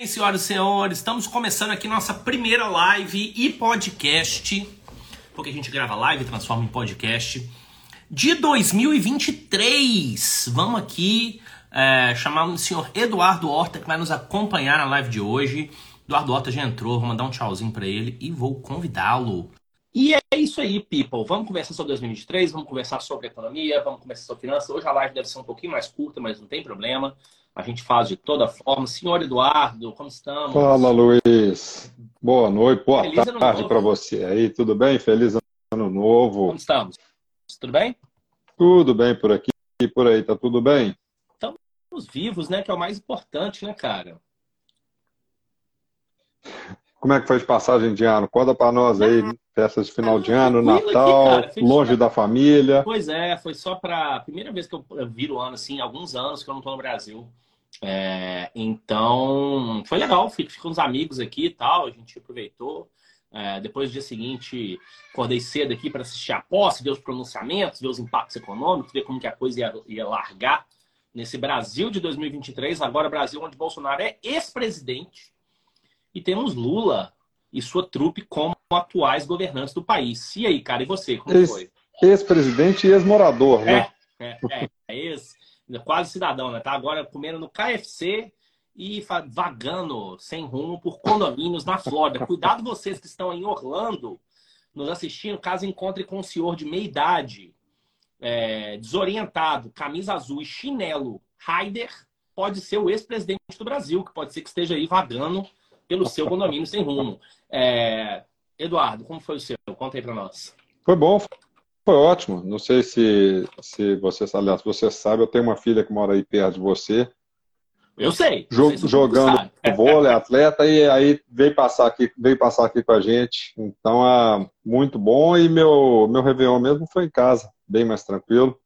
bem, senhoras e senhores? Estamos começando aqui nossa primeira live e podcast, porque a gente grava live e transforma em podcast, de 2023. Vamos aqui é, chamar o senhor Eduardo Horta, que vai nos acompanhar na live de hoje. Eduardo Horta já entrou, vou mandar um tchauzinho para ele e vou convidá-lo. E é isso aí, people. Vamos conversar sobre 2023, vamos conversar sobre economia, vamos conversar sobre finanças. Hoje a live deve ser um pouquinho mais curta, mas não tem problema. A gente faz de toda forma. Senhor Eduardo, como estamos? Fala, Luiz. Boa noite, boa Feliz tarde para você aí. Tudo bem? Feliz ano novo. Como estamos? Tudo bem? Tudo bem por aqui e por aí. Tá tudo bem? Estamos vivos, né? Que é o mais importante, né, cara? Como é que foi de passagem de ano? Conta para nós aí, ah, festas de final de ano, Natal, aqui, longe da família. Pois é, foi só para primeira vez que eu viro o ano, assim, alguns anos que eu não estou no Brasil. É, então, foi legal, fico, com os amigos aqui e tal, a gente aproveitou. É, depois do dia seguinte, acordei cedo aqui para assistir a posse, ver os pronunciamentos, ver os impactos econômicos, ver como que a coisa ia, ia largar nesse Brasil de 2023, agora Brasil onde Bolsonaro é ex-presidente e temos Lula e sua trupe como atuais governantes do país. E aí, cara, e você, como ex, foi? Ex-presidente e ex-morador, né? É, é, é, ex, quase cidadão, né? Tá agora comendo no KFC e vagando sem rumo por condomínios na Flórida. Cuidado vocês que estão em Orlando nos assistindo, caso encontre com um senhor de meia idade, é, desorientado, camisa azul e chinelo, Raider, pode ser o ex-presidente do Brasil, que pode ser que esteja aí vagando pelo seu condomínio sem rumo. É... Eduardo, como foi o seu? Conta aí para nós. Foi bom, foi ótimo. Não sei se, se você, aliás, você sabe, eu tenho uma filha que mora aí perto de você. Eu sei. sei se jogando vôlei, atleta, e aí veio passar aqui, veio passar aqui com a gente. Então, é muito bom. E meu, meu Réveillon mesmo foi em casa, bem mais tranquilo.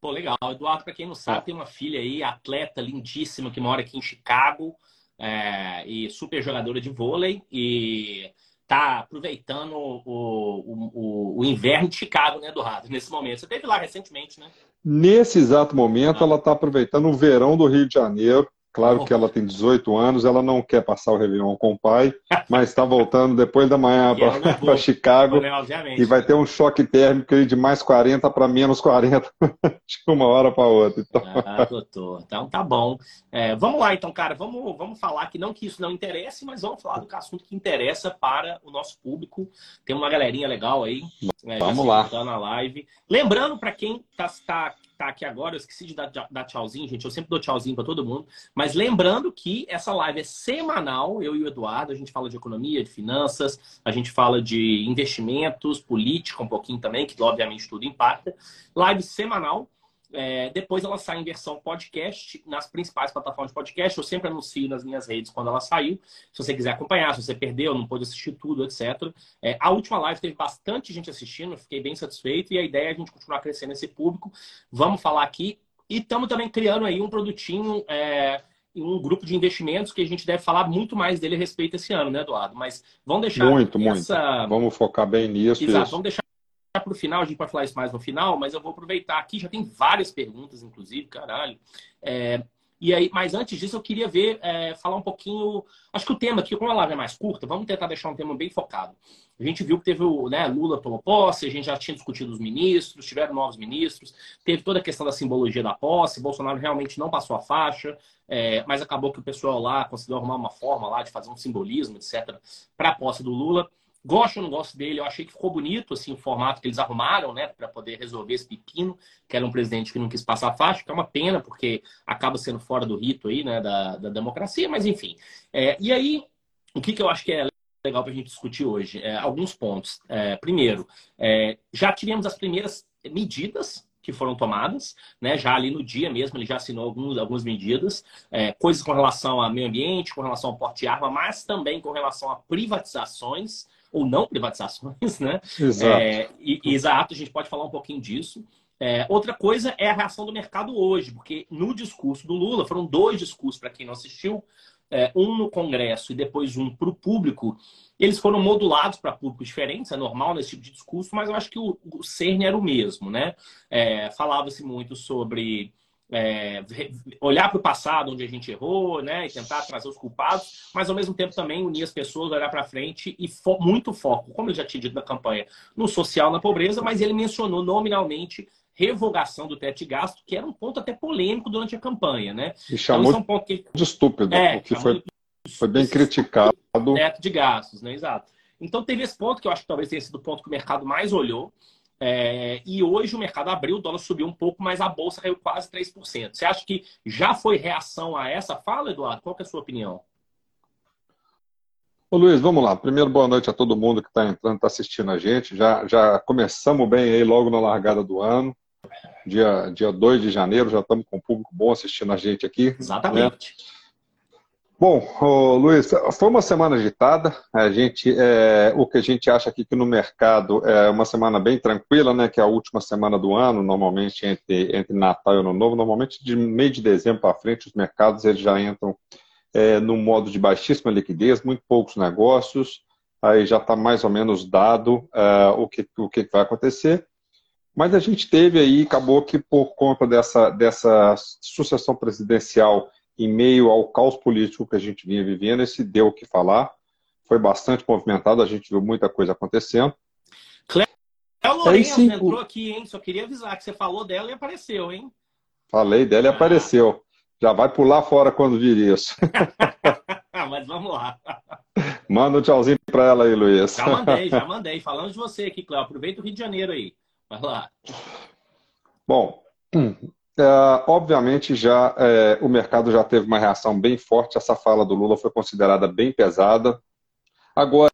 Pô, legal. Eduardo, para quem não sabe, tem uma filha aí, atleta lindíssima, que mora aqui em Chicago é, e super jogadora de vôlei e tá aproveitando o, o, o, o, inverno de Chicago, né, Eduardo, nesse momento. Você teve lá recentemente, né? Nesse exato momento, ah. ela está aproveitando o verão do Rio de Janeiro Claro que ela tem 18 anos, ela não quer passar o Réveillon com o pai, mas está voltando depois da manhã para Chicago. Né, e vai ter um choque térmico de mais 40 para menos 40 de uma hora para outra. Então... Ah, doutor. Então tá bom. É, vamos lá, então, cara. Vamos, vamos falar que não que isso não interesse, mas vamos falar do assunto que interessa para o nosso público. Tem uma galerinha legal aí. É, vamos lá. Na live. Lembrando, para quem está tá tá aqui agora, eu esqueci de dar, dar tchauzinho, gente. Eu sempre dou tchauzinho para todo mundo. Mas lembrando que essa live é semanal, eu e o Eduardo, a gente fala de economia, de finanças, a gente fala de investimentos, política um pouquinho também, que obviamente tudo impacta. Live semanal. É, depois ela sai em versão podcast nas principais plataformas de podcast. Eu sempre anuncio nas minhas redes quando ela saiu. Se você quiser acompanhar, se você perdeu, não pôde assistir tudo, etc. É, a última live teve bastante gente assistindo, fiquei bem satisfeito. E a ideia é a gente continuar crescendo esse público. Vamos falar aqui. E estamos também criando aí um produtinho. É, um grupo de investimentos que a gente deve falar muito mais dele a respeito esse ano, né, Eduardo? Mas vamos deixar. Muito, essa... muito. Vamos focar bem nisso. Exato, isso. vamos deixar para o final, a gente vai falar isso mais no final, mas eu vou aproveitar aqui, já tem várias perguntas, inclusive, caralho. É, e aí, mas antes disso, eu queria ver, é, falar um pouquinho. Acho que o tema aqui, como a live é mais curta, vamos tentar deixar um tema bem focado. A gente viu que teve o né, Lula tomou posse, a gente já tinha discutido os ministros, tiveram novos ministros, teve toda a questão da simbologia da posse, Bolsonaro realmente não passou a faixa, é, mas acabou que o pessoal lá conseguiu arrumar uma forma lá de fazer um simbolismo, etc., para a posse do Lula. Gosto ou não gosto dele, eu achei que ficou bonito assim o formato que eles arrumaram, né, para poder resolver esse pepino, que era um presidente que não quis passar a faixa, que é uma pena, porque acaba sendo fora do rito aí, né, da, da democracia, mas enfim. É, e aí, o que, que eu acho que é legal para a gente discutir hoje? É, alguns pontos. É, primeiro, é, já tivemos as primeiras medidas que foram tomadas, né? Já ali no dia mesmo, ele já assinou alguns, algumas medidas, é, coisas com relação ao meio ambiente, com relação ao porte de arma, mas também com relação a privatizações ou não privatizações, né? Exato. É, e, exato, a gente pode falar um pouquinho disso. É, outra coisa é a reação do mercado hoje, porque no discurso do Lula, foram dois discursos para quem não assistiu, é, um no Congresso e depois um para o público, eles foram modulados para públicos diferentes, é normal nesse tipo de discurso, mas eu acho que o, o cerne era o mesmo, né? É, Falava-se muito sobre é, olhar para o passado, onde a gente errou, né, e tentar trazer os culpados, mas ao mesmo tempo também unir as pessoas, olhar para frente e fo muito foco, como eu já tinha dito na campanha, no social, na pobreza, mas ele mencionou nominalmente revogação do teto de gasto, que era um ponto até polêmico durante a campanha, né? E chamou então, é um ponto que... de estúpido, é, que foi, foi bem criticado. Teto de gastos, né? Exato. Então teve esse ponto que eu acho que talvez tenha sido o ponto que o mercado mais olhou. É, e hoje o mercado abriu, o dólar subiu um pouco, mas a bolsa caiu quase 3%. Você acha que já foi reação a essa fala, Eduardo? Qual é a sua opinião? Ô Luiz, vamos lá. Primeiro, boa noite a todo mundo que está entrando, está assistindo a gente. Já, já começamos bem aí logo na largada do ano. Dia, dia 2 de janeiro, já estamos com um público bom assistindo a gente aqui. Exatamente. Né? Bom, Luiz, foi uma semana agitada. A gente, é, o que a gente acha aqui que no mercado é uma semana bem tranquila, né? Que é a última semana do ano, normalmente entre, entre Natal e Ano Novo. Normalmente de meio de dezembro para frente, os mercados eles já entram é, no modo de baixíssima liquidez, muito poucos negócios. Aí já está mais ou menos dado é, o, que, o que vai acontecer. Mas a gente teve aí, acabou que por conta dessa, dessa sucessão presidencial em meio ao caos político que a gente vinha vivendo, esse deu o que falar. Foi bastante movimentado, a gente viu muita coisa acontecendo. Cléo Lourenço sim, entrou aqui, hein? Só queria avisar que você falou dela e apareceu, hein? Falei dela e ah. apareceu. Já vai pular fora quando vir isso. Mas vamos lá. Manda um tchauzinho para ela aí, Luiz. Já mandei, já mandei. Falando de você aqui, Cléo. Aproveita o Rio de Janeiro aí. Vai lá. Bom, é, obviamente, já é, o mercado já teve uma reação bem forte. Essa fala do Lula foi considerada bem pesada. Agora,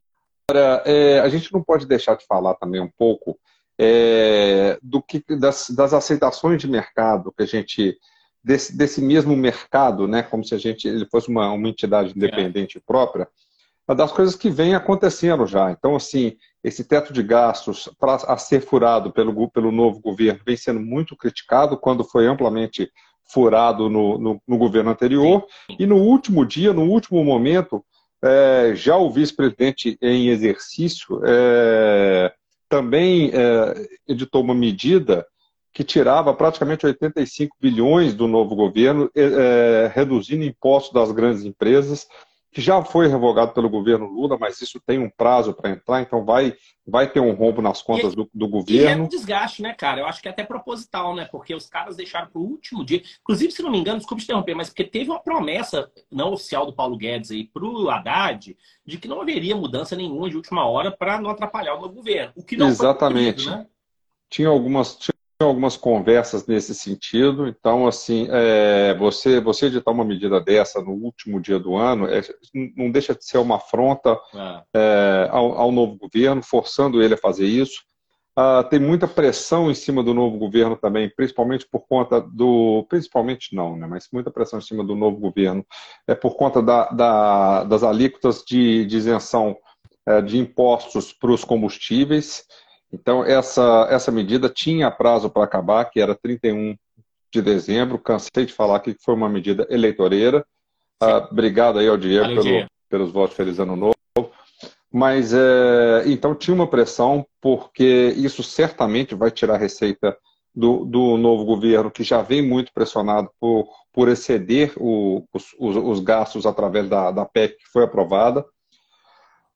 é, a gente não pode deixar de falar também um pouco é, do que das, das, aceitações de mercado que a gente desse, desse mesmo mercado, né, como se a gente ele fosse uma, uma entidade independente própria, das coisas que vem acontecendo já. Então, assim, esse teto de gastos pra, a ser furado pelo, pelo novo governo vem sendo muito criticado quando foi amplamente furado no, no, no governo anterior. E no último dia, no último momento, é, já o vice-presidente em exercício é, também é, editou uma medida que tirava praticamente 85 bilhões do novo governo, reduzindo impostos das grandes empresas que já foi revogado pelo governo Lula, mas isso tem um prazo para entrar, então vai, vai ter um rombo nas contas e, do, do governo. E é um desgaste, né, cara? Eu acho que é até proposital, né? Porque os caras deixaram para o último dia. Inclusive, se não me engano, desculpe interromper, mas porque teve uma promessa não oficial do Paulo Guedes aí para o Haddad de que não haveria mudança nenhuma de última hora para não atrapalhar o novo governo. O que não Exatamente. Foi né? Tinha algumas, algumas conversas nesse sentido. Então, assim, é, você, você editar uma medida dessa no último dia do ano é, não deixa de ser uma afronta é. É, ao, ao, novo governo, forçando ele a fazer isso. Ah, tem muita pressão em cima do novo governo também, principalmente por conta do. Principalmente não, né? Mas muita pressão em cima do novo governo. É por conta da, da, das alíquotas de, de isenção é, de impostos para os combustíveis. Então, essa, essa medida tinha prazo para acabar, que era 31 de dezembro. Cansei de falar que foi uma medida eleitoreira. Ah, obrigado aí ao Diego Valeu, pelo, pelos votos Feliz Ano Novo. Mas, é, então, tinha uma pressão, porque isso certamente vai tirar receita do, do novo governo, que já vem muito pressionado por, por exceder o, os, os, os, gastos através da, da PEC que foi aprovada.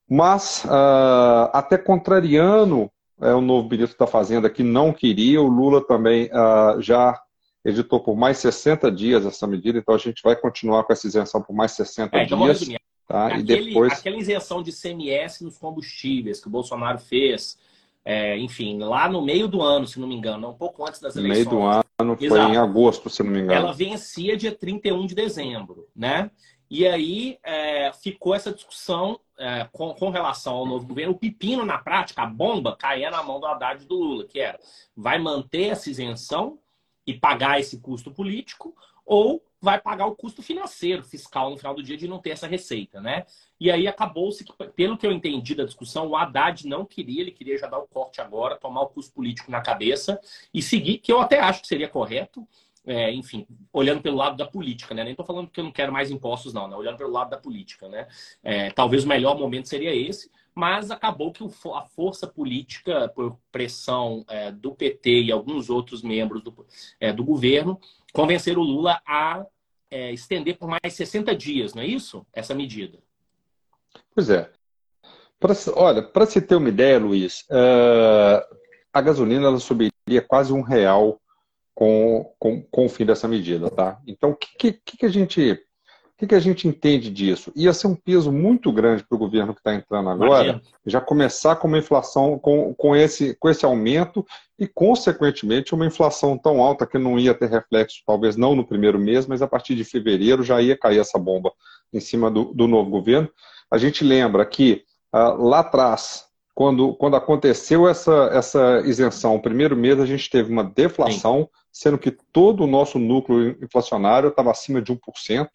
Mas, uh, até contrariando é, o novo ministro da Fazenda que não queria, o Lula também uh, já editou por mais 60 dias essa medida, então a gente vai continuar com essa isenção por mais 60 é, então dias. Tá? Aquele, e depois... Aquela isenção de CMS nos combustíveis que o Bolsonaro fez, é, enfim, lá no meio do ano, se não me engano, um pouco antes das eleições. No meio do ano, foi Exato. em agosto, se não me engano. Ela vencia dia 31 de dezembro, né? E aí é, ficou essa discussão é, com, com, relação ao novo governo. O pepino, na prática, a bomba, caía na mão do Haddad e do Lula, que era vai manter essa isenção e pagar esse custo político, ou vai pagar o custo financeiro, fiscal, no final do dia, de não ter essa receita, né? E aí acabou-se que, pelo que eu entendi da discussão, o Haddad não queria, ele queria já dar o corte agora, tomar o custo político na cabeça e seguir, que eu até acho que seria correto, é, enfim, olhando pelo lado da política, né? Nem estou falando que eu não quero mais impostos, não, né? Olhando pelo lado da política, né? É, talvez o melhor momento seria esse, mas acabou que a força política, por pressão é, do PT e alguns outros membros do, é, do governo, convencer o Lula a é, estender por mais 60 dias, não é isso? Essa medida. Pois é. Pra, olha, para se ter uma ideia, Luiz, uh, a gasolina ela subiria quase um real com, com, com o fim dessa medida, tá? Então, o que, que, que, a gente o que, que, a gente entende disso? Ia ser um peso muito grande para o governo que está entrando agora, Imagina. já começar com uma inflação, com, com, esse, com esse aumento e, consequentemente, uma inflação tão alta que não ia ter reflexo, talvez não no primeiro mês, mas a partir de fevereiro já ia cair essa bomba em cima do, do novo governo. A gente lembra que ah, lá atrás, quando, quando aconteceu essa, essa isenção, o primeiro mês a gente teve uma deflação, Sim. sendo que todo o nosso núcleo inflacionário estava acima de 1%.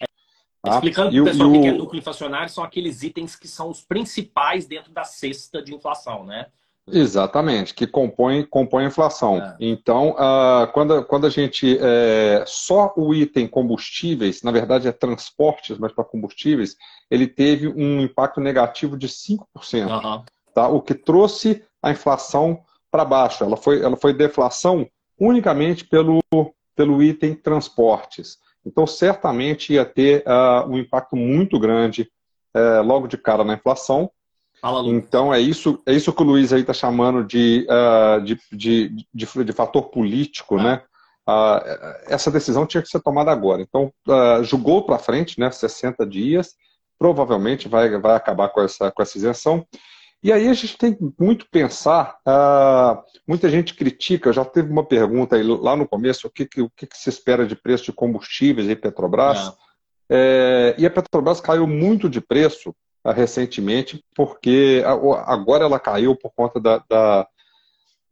Tá? Explicando para o pessoal o que é núcleo inflacionário, são aqueles itens que são os principais dentro da cesta de inflação, né? Exatamente, que compõem compõe a inflação. É. Então, uh, quando, quando a gente. É, só o item combustíveis, na verdade é transportes, mas para combustíveis, ele teve um impacto negativo de 5%. Uhum. Tá? O que trouxe a inflação para baixo. Ela foi, ela foi deflação unicamente pelo, pelo item transportes. Então, certamente ia ter uh, um impacto muito grande uh, logo de cara na inflação. Fala, então, é isso, é isso que o Luiz aí está chamando de, uh, de, de, de, de, fator político, ah. né? essa decisão tinha que ser tomada agora. Então, julgou para frente, né? 60 dias, provavelmente vai, vai acabar com essa, com essa isenção. E aí a gente tem muito pensar, uh, muita gente critica, já teve uma pergunta aí lá no começo, o que, que, o que, que se espera de preço de combustíveis em Petrobras? É. É, e a Petrobras caiu muito de preço uh, recentemente, porque agora ela caiu por conta da, da,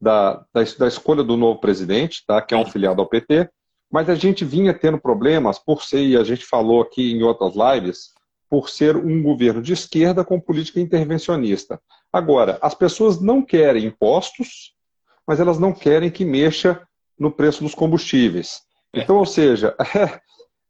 da, da, da escolha do novo presidente, tá, que é um filiado ao PT, mas a gente vinha tendo problemas por ser, e a gente falou aqui em outras lives, por ser um governo de esquerda com política intervencionista. Agora, as pessoas não querem impostos, mas elas não querem que mexa no preço dos combustíveis. Então, ou seja,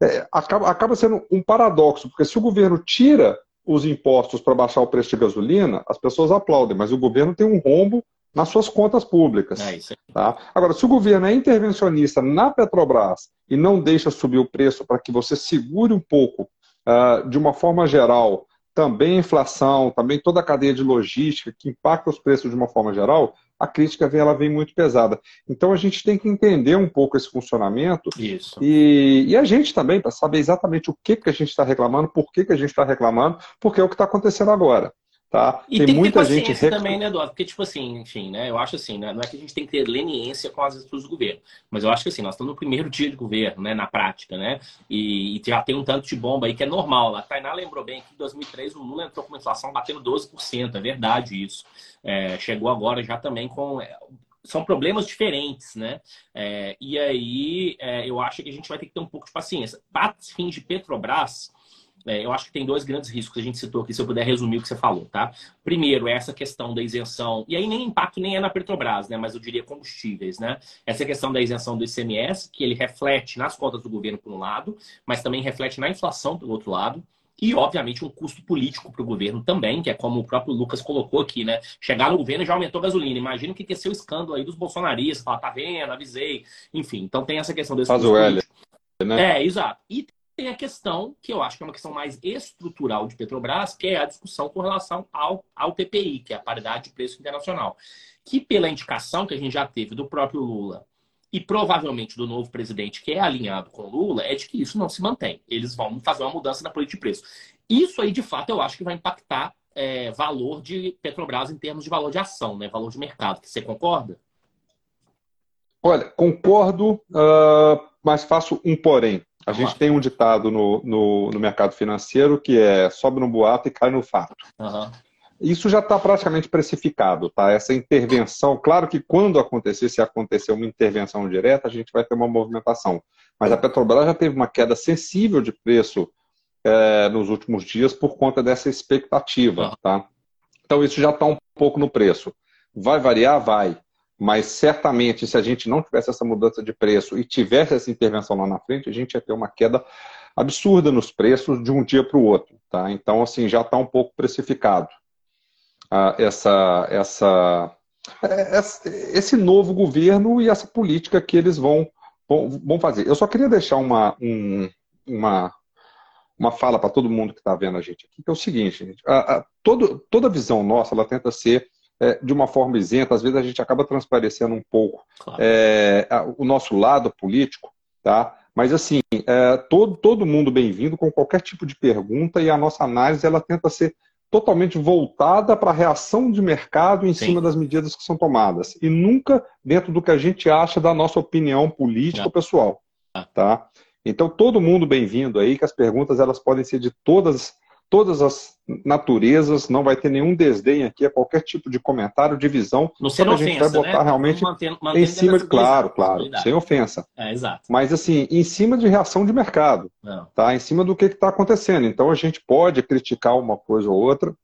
é, é, acaba, acaba sendo um paradoxo, porque se o governo tira os impostos para baixar o preço de gasolina, as pessoas aplaudem, mas o governo tem um rombo nas suas contas públicas. É tá? Agora, se o governo é intervencionista na Petrobras e não deixa subir o preço para que você segure um pouco uh, de uma forma geral, também a inflação, também toda a cadeia de logística que impacta os preços de uma forma geral, a crítica vem, ela vem muito pesada. Então a gente tem que entender um pouco esse funcionamento Isso. E, e a gente também, para saber exatamente o que, que a gente está reclamando, por que, que a gente está reclamando, porque é o que está acontecendo agora. Tá? E tem, tem muita gente rec... também, né, Eduardo? Porque, tipo assim, enfim, né? Eu acho assim, né? Não é que a gente tem que ter leniência com as atitudes do governo, mas eu acho que assim, nós estamos no primeiro dia de governo, né? Na prática, né? E, e já tem um tanto de bomba aí que é normal. A Tainá lembrou bem que em 2003 o Lula entrou com uma inflação batendo 12%, é verdade isso. É, chegou agora já também com é, são problemas diferentes, né? É, e aí é, eu acho que a gente vai ter que ter um pouco de paciência. Para fins de Petrobras, é, eu acho que tem dois grandes riscos que a gente citou aqui, se eu puder resumir o que você falou, tá? Primeiro, é essa questão da isenção, e aí nem impacto nem é na Petrobras, né? Mas eu diria combustíveis, né? Essa questão da isenção do ICMS, que ele reflete nas contas do governo por um lado, mas também reflete na inflação pelo outro lado. E, obviamente, um custo político para o governo também, que é como o próprio Lucas colocou aqui, né? Chegar no governo já aumentou a gasolina. Imagina o que ia ser o escândalo aí dos bolsonaristas, falar, tá vendo, avisei. Enfim, então tem essa questão desse Faz o L, né? É, exato. E tem a questão, que eu acho que é uma questão mais estrutural de Petrobras, que é a discussão com relação ao, ao PPI, que é a paridade de preço internacional. Que pela indicação que a gente já teve do próprio Lula e provavelmente do novo presidente, que é alinhado com o Lula, é de que isso não se mantém. Eles vão fazer uma mudança na política de preço. Isso aí, de fato, eu acho que vai impactar é, valor de Petrobras em termos de valor de ação, né? valor de mercado. Você concorda? Olha, concordo, uh, mas faço um porém. A gente tem um ditado no, no, no, mercado financeiro que é sobe no boato e cai no fato. Uhum. Isso já está praticamente precificado, tá? Essa intervenção, claro que quando acontecer, se acontecer uma intervenção direta, a gente vai ter uma movimentação. Mas a Petrobras já teve uma queda sensível de preço é, nos últimos dias por conta dessa expectativa, tá? Então isso já está um pouco no preço. Vai variar? Vai mas certamente se a gente não tivesse essa mudança de preço e tivesse essa intervenção lá na frente, a gente ia ter uma queda absurda nos preços de um dia para o outro. Tá? Então, assim, já está um pouco precificado ah, essa, essa, esse novo governo e essa política que eles vão vamos fazer. Eu só queria deixar uma, um, uma, uma fala para todo mundo que está vendo a gente aqui, que é o seguinte, gente, a, a, todo, toda visão nossa, ela tenta ser é, de uma forma isenta, às vezes a gente acaba transparecendo um pouco claro. é, o nosso lado político, tá? Mas assim, é, todo, todo mundo bem-vindo com qualquer tipo de pergunta e a nossa análise ela tenta ser totalmente voltada para a reação de mercado em Sim. cima das medidas que são tomadas e nunca dentro do que a gente acha da nossa opinião política Não. pessoal, tá? Então todo mundo bem-vindo aí, que as perguntas elas podem ser de todas todas as naturezas, não vai ter nenhum desdém aqui a qualquer tipo de comentário, de visão. Não ser a ofensa, gente vai botar né? realmente mantendo, mantendo em cima de, claro, claro, sem ofensa. É, exato. Mas assim, em cima de reação de mercado, não. tá? Em cima do que está acontecendo. Então a gente pode criticar uma coisa ou outra,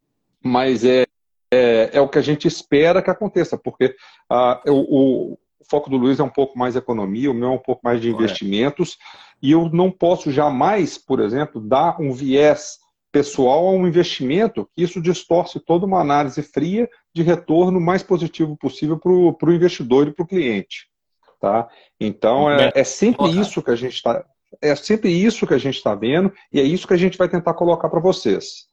mas é, é, é o que a gente espera que aconteça, porque ah, o, o foco do Luiz é um pouco mais economia, o meu é um pouco mais de investimentos, e eu não posso jamais, por exemplo, dar um viés pessoal a um investimento, que isso distorce toda uma análise fria de retorno mais positivo possível para o investidor e para o cliente. Tá? Então é, é sempre isso que a gente está. É sempre isso que a gente está vendo e é isso que a gente vai tentar colocar para vocês.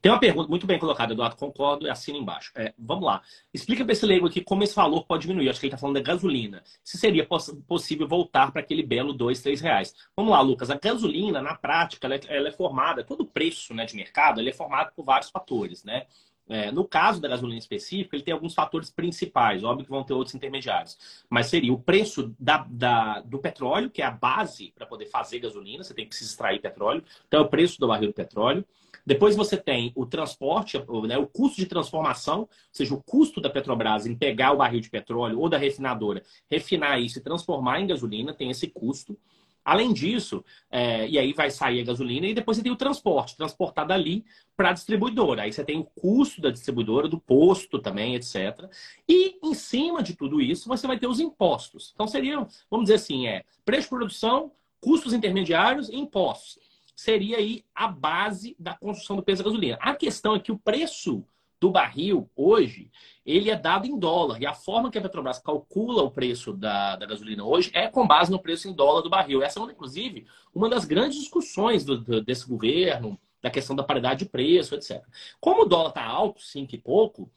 Tem uma pergunta muito bem colocada, Eduardo, concordo e assina embaixo. É, vamos lá. Explica para esse leigo aqui como esse valor pode diminuir. Acho que ele está falando da gasolina. Se seria poss possível voltar para aquele belo dois, três reais. Vamos lá, Lucas. A gasolina, na prática, ela é, ela é formada, todo preço né, de mercado, ele é formado por vários fatores, né? É, no caso da gasolina específica, ele tem alguns fatores principais, óbvio que vão ter outros intermediários, mas seria o preço da, da do petróleo, que é a base para poder fazer gasolina, você tem que extrair petróleo, então é o preço do barril do petróleo. Depois você tem o transporte, né, o custo de transformação, ou seja, o custo da Petrobras em pegar o barril de petróleo ou da refinadora, refinar isso e transformar em gasolina, tem esse custo. Além disso, é, e aí vai sair a gasolina e depois você tem o transporte, transportar dali para a distribuidora. Aí você tem o custo da distribuidora, do posto também, etc. E em cima de tudo isso, você vai ter os impostos. Então seriam, vamos dizer assim, é preço de produção, custos intermediários e impostos seria aí a base da construção do preço da gasolina. A questão é que o preço do barril hoje ele é dado em dólar e a forma que a Petrobras calcula o preço da, da gasolina hoje é com base no preço em dólar do barril. Essa é, inclusive, uma das grandes discussões do, do, desse governo, da questão da paridade de preço, etc. Como o dólar está alto, cinco e pouco,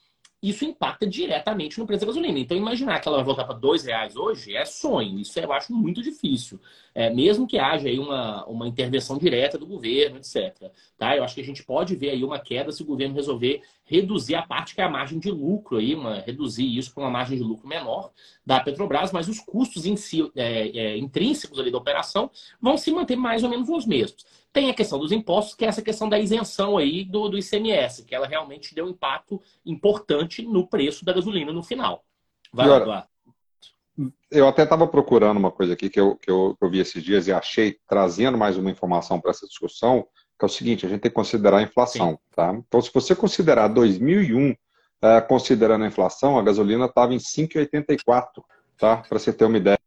isso impacta diretamente no preço da gasolina. Então, imaginar que ela vai voltar para dois reais hoje é sonho. Isso eu acho muito difícil. É, mesmo que haja aí uma, uma intervenção direta do governo, etc. Tá? Eu acho que a gente pode ver aí uma queda se o governo resolver reduzir a parte que é a margem de lucro, aí, uma, reduzir isso para uma margem de lucro menor da Petrobras, mas os custos em si, é, é, intrínsecos ali da operação vão se manter mais ou menos os mesmos. Tem a questão dos impostos, que é essa questão da isenção aí do, do ICMS, que ela realmente deu um impacto importante no preço da gasolina no final. Vai, Eduardo. Eu até estava procurando uma coisa aqui que eu, que, eu, que eu vi esses dias e achei, trazendo mais uma informação para essa discussão, que é o seguinte, a gente tem que considerar a inflação. Tá? Então, se você considerar 2001, uh, é, considerando a inflação, a gasolina estava em 5,84, tá? para você ter uma ideia.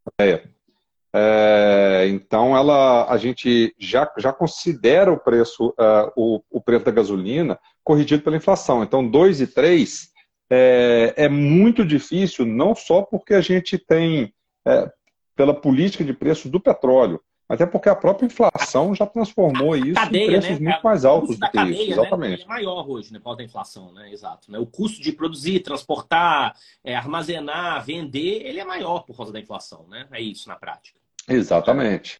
É, então, ela, a gente já, já considera o preço, uh, o, o preço da gasolina corrigido pela inflação. Então, 2 e 3 é, é, muito difícil, não só porque a gente tem, é, pela política de preço do petróleo, até porque a própria inflação já transformou a isso cadeia, em preços né? muito mais altos do que cadeia, isso. Exatamente. Né? é maior hoje, né, por causa da inflação, né? Exato. Né? O custo de produzir, transportar, é, armazenar, vender, ele é maior por causa da inflação, né? É isso na prática. Exatamente.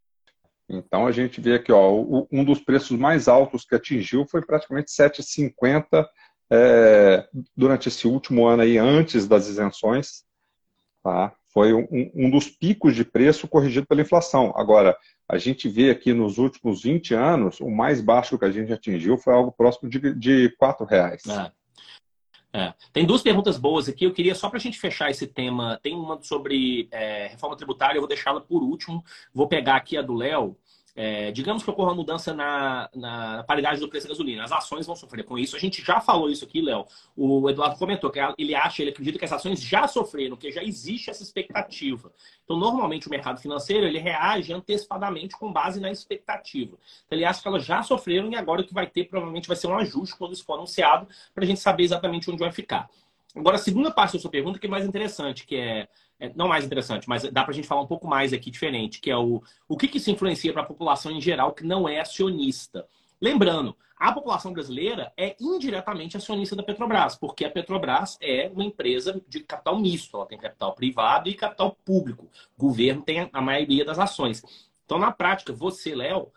Então a gente vê aqui, ó, um dos preços mais altos que atingiu foi praticamente 7,50 é, durante esse último ano aí, antes das isenções. Tá? Foi um, um, dos picos de preço corrigido pela inflação. Agora, a gente vê aqui nos últimos 20 anos, o mais baixo que a gente atingiu foi algo próximo de, de 4 reais. É. É. Tem duas perguntas boas aqui. Eu queria, só para a gente fechar esse tema, tem uma sobre é, reforma tributária, eu vou deixá-la por último. Vou pegar aqui a do Léo. É, digamos que ocorra uma mudança na, na, paridade do preço da gasolina, as ações vão sofrer com isso. A gente já falou isso aqui, Léo. O Eduardo comentou que ele acha, ele acredita que as ações já sofreram, que já existe essa expectativa. Então, normalmente, o mercado financeiro ele reage antecipadamente com base na expectativa. Então, ele acha que elas já sofreram e agora o que vai ter provavelmente vai ser um ajuste quando isso for anunciado, para a gente saber exatamente onde vai ficar. Agora, a segunda parte da sua pergunta, que é mais interessante, que é, é não mais interessante, mas dá para a gente falar um pouco mais aqui diferente, que é o, o que, que influencia para a população em geral que não é acionista. Lembrando, a população brasileira é indiretamente acionista da Petrobras, porque a Petrobras é uma empresa de capital misto, ela tem capital privado e capital público. O governo tem a maioria das ações. Então, na prática, você, Léo,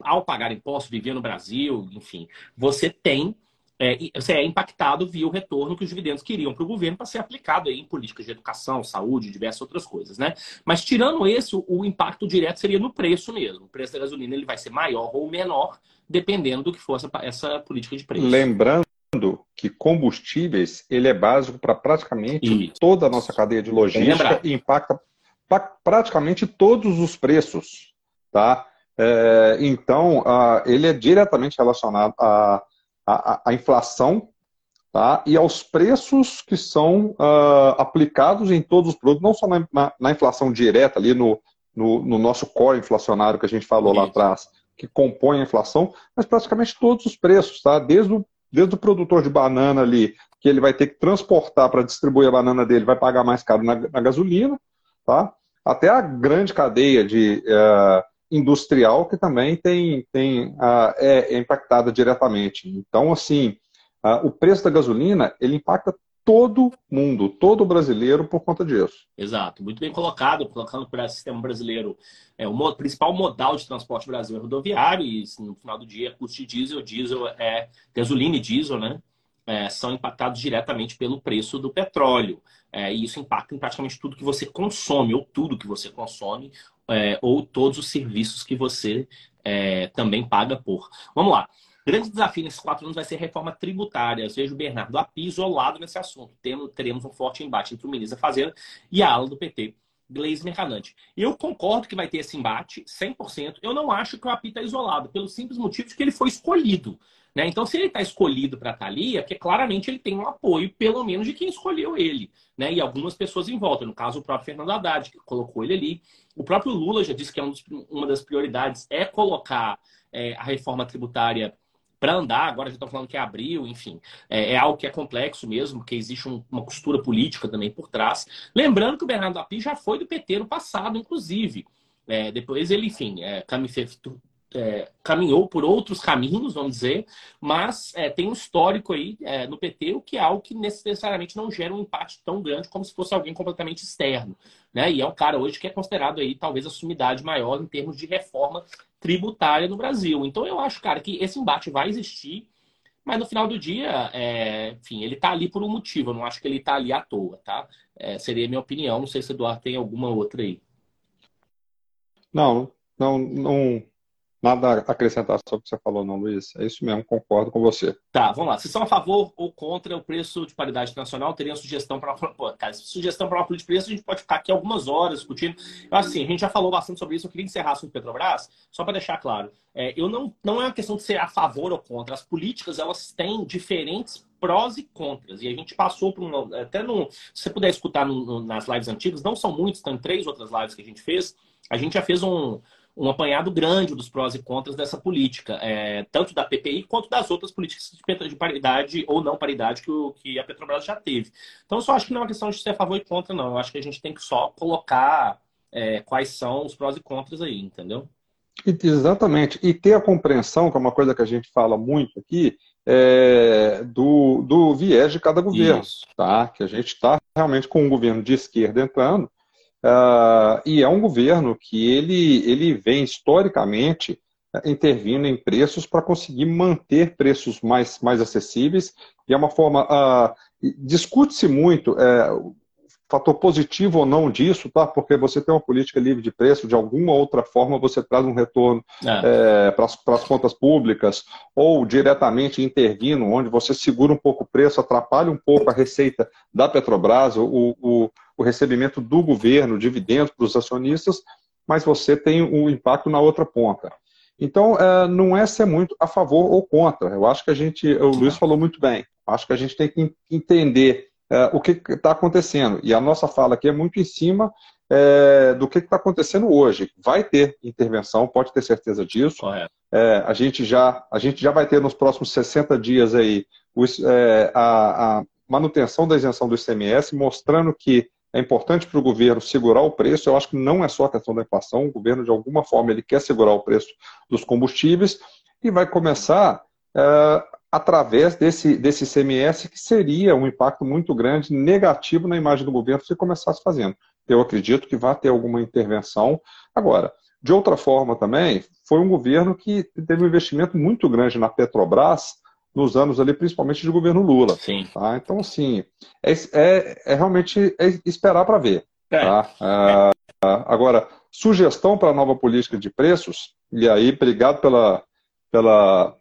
ao pagar imposto, viver no Brasil, enfim, você tem é, você é impactado via o retorno que os dividendos queriam para o governo para ser aplicado aí em políticas de educação, saúde, diversas outras coisas, né? Mas tirando esse, o, impacto direto seria no preço mesmo. O preço da gasolina ele vai ser maior ou menor, dependendo do que for essa, essa política de preço. Lembrando que combustíveis ele é básico para praticamente Isso. toda a nossa cadeia de logística e impacta praticamente todos os preços, tá? É, então, ele é diretamente relacionado à, à, à, inflação tá? e aos preços que são uh, aplicados em todos os produtos, não só na, na, na inflação direta, ali no, no, no, nosso core inflacionário que a gente falou lá atrás, que compõe a inflação, mas praticamente todos os preços, tá? desde, o, desde o produtor de banana ali, que ele vai ter que transportar para distribuir a banana dele, vai pagar mais caro na, na gasolina, tá? até a grande cadeia de. Uh, industrial que também tem, tem, uh, é, é, impactada diretamente. Então, assim, uh, o preço da gasolina, ele impacta todo mundo, todo brasileiro por conta disso. Exato, muito bem colocado, colocando para o sistema brasileiro. É, o principal modal de transporte brasileiro é rodoviário, e no final do dia, custo de diesel, diesel é gasolina e diesel, né? É, são impactados diretamente pelo preço do petróleo. É, e isso impacta em praticamente tudo que você consome, ou tudo que você consome, é, ou todos os serviços que você é, também paga por. Vamos lá. Grande desafio nesses quatro anos vai ser reforma tributária. Eu vejo o Bernardo Api isolado nesse assunto. Temos, teremos um forte embate entre o ministro da Fazenda e a ala do PT, Gleisi Mercadante. Eu concordo que vai ter esse embate, 100%. Eu não acho que o Api está isolado, pelo simples motivo de que ele foi escolhido. Né? Então, se ele está escolhido para estar tá ali, é porque claramente ele tem um apoio, pelo menos, de quem escolheu ele. Né? E algumas pessoas em volta. No caso, o próprio Fernando Haddad, que colocou ele ali. O próprio Lula já disse que é um dos, uma das prioridades é colocar é, a reforma tributária para andar, agora já estão falando que é abril, enfim. É, é, algo que é complexo mesmo, que existe um, uma costura política também por trás. Lembrando que o Bernardo Api já foi do PT no passado, inclusive. É, depois ele, enfim, é, é, caminhou por outros caminhos, vamos dizer, mas é, tem um histórico aí é, no PT, o que é algo que necessariamente não gera um impacto tão grande como se fosse alguém completamente externo. Né? E é um cara hoje que é considerado aí talvez a sumidade maior em termos de reforma tributária no Brasil. Então eu acho, cara, que esse embate vai existir, mas no final do dia, é, enfim, ele está ali por um motivo. Eu não acho que ele está ali à toa, tá? É, seria a minha opinião. Não sei se o Eduardo tem alguma outra aí. Não, não, não, Nada a acrescentar sobre o que você falou, não, Luiz. É isso mesmo, concordo com você. Tá, vamos lá. Se são a favor ou contra o preço de paridade internacional, teria sugestão para sugestão para uma política de preço, a gente pode ficar aqui algumas horas discutindo. Assim, a gente já falou bastante sobre isso. Eu queria encerrar sobre Petrobras, só para deixar claro. É, eu não, não é uma questão de ser a favor ou contra. As políticas, elas têm diferentes prós e contras. E a gente passou por um. Até no. Se você puder escutar no, no, nas lives antigas, não são muitas, tem três outras lives que a gente fez. A gente já fez um um apanhado grande dos prós e contras dessa política, é, tanto da PPI quanto das outras políticas de paridade ou não paridade que, o, que a Petrobras já teve. Então, eu só acho que não é uma questão de ser a favor e contra, não. Eu acho que a gente tem que só colocar é, quais são os prós e contras aí, entendeu? Exatamente. E ter a compreensão, que é uma coisa que a gente fala muito aqui, é, do, do viés de cada governo. Isso. Tá? Que a gente está realmente com um governo de esquerda entrando, Uh, e é um governo que ele, ele vem historicamente uh, intervindo em preços para conseguir manter preços mais, mais acessíveis. E é uma forma. Uh, Discute-se muito uh, fator positivo ou não disso, tá? Porque você tem uma política livre de preço, de alguma outra forma você traz um retorno é. é, para as contas públicas, ou diretamente intervindo, onde você segura um pouco o preço, atrapalha um pouco a receita da Petrobras, o, o, o recebimento do governo, dividendos para os acionistas, mas você tem o um impacto na outra ponta. Então, é, não é ser muito a favor ou contra. Eu acho que a gente, o Luiz falou muito bem, acho que a gente tem que entender é, o que está acontecendo. E a nossa fala aqui é muito em cima é, do que está acontecendo hoje. Vai ter intervenção, pode ter certeza disso. É, a, gente já, a gente já vai ter nos próximos 60 dias aí os, é, a, a manutenção da isenção do ICMS, mostrando que é importante para o governo segurar o preço. Eu acho que não é só a questão da inflação, o governo, de alguma forma, ele quer segurar o preço dos combustíveis e vai começar é, através desse, desse ICMS, que seria um impacto muito grande, negativo na imagem do governo se começasse fazendo. Eu acredito que vai ter alguma intervenção. Agora, de outra forma também, foi um governo que teve um investimento muito grande na Petrobras nos anos ali, principalmente de governo Lula. Sim. Tá? Então, assim, é, é, é realmente é esperar para ver. É. Tá? É, agora, sugestão para a nova política de preços, e aí, obrigado pela, pela